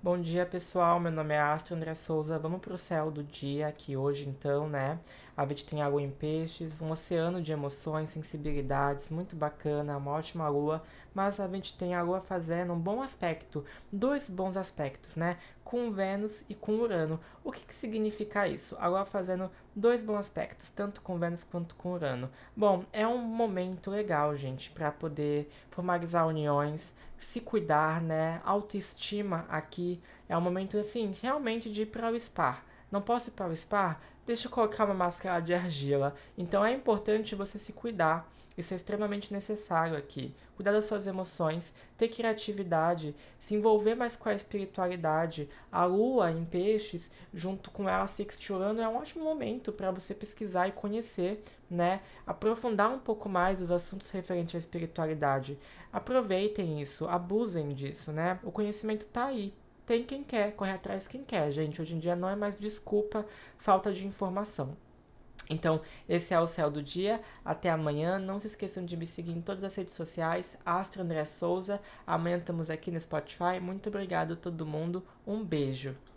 Bom dia, pessoal. Meu nome é Astro André Souza. Vamos para o céu do dia aqui hoje, então, né? A gente tem a lua em peixes, um oceano de emoções, sensibilidades, muito bacana, uma ótima lua, mas a gente tem a lua fazendo um bom aspecto, dois bons aspectos, né? Com Vênus e com Urano. O que, que significa isso? A lua fazendo dois bons aspectos, tanto com Vênus quanto com Urano. Bom, é um momento legal, gente, para poder formalizar uniões, se cuidar, né? Autoestima é um momento assim, realmente de ir para o spa. Não posso ir para o spa? Deixa eu colocar uma máscara de argila. Então é importante você se cuidar. Isso é extremamente necessário aqui. Cuidar das suas emoções, ter criatividade, se envolver mais com a espiritualidade. A lua em peixes, junto com ela sextilando, é um ótimo momento para você pesquisar e conhecer, né? Aprofundar um pouco mais os assuntos referentes à espiritualidade. Aproveitem isso, abusem disso, né? O conhecimento está aí tem quem quer, corre atrás quem quer, gente. Hoje em dia não é mais desculpa falta de informação. Então, esse é o céu do dia. Até amanhã. Não se esqueçam de me seguir em todas as redes sociais. Astro André Souza. Amanhã estamos aqui no Spotify. Muito obrigado a todo mundo. Um beijo.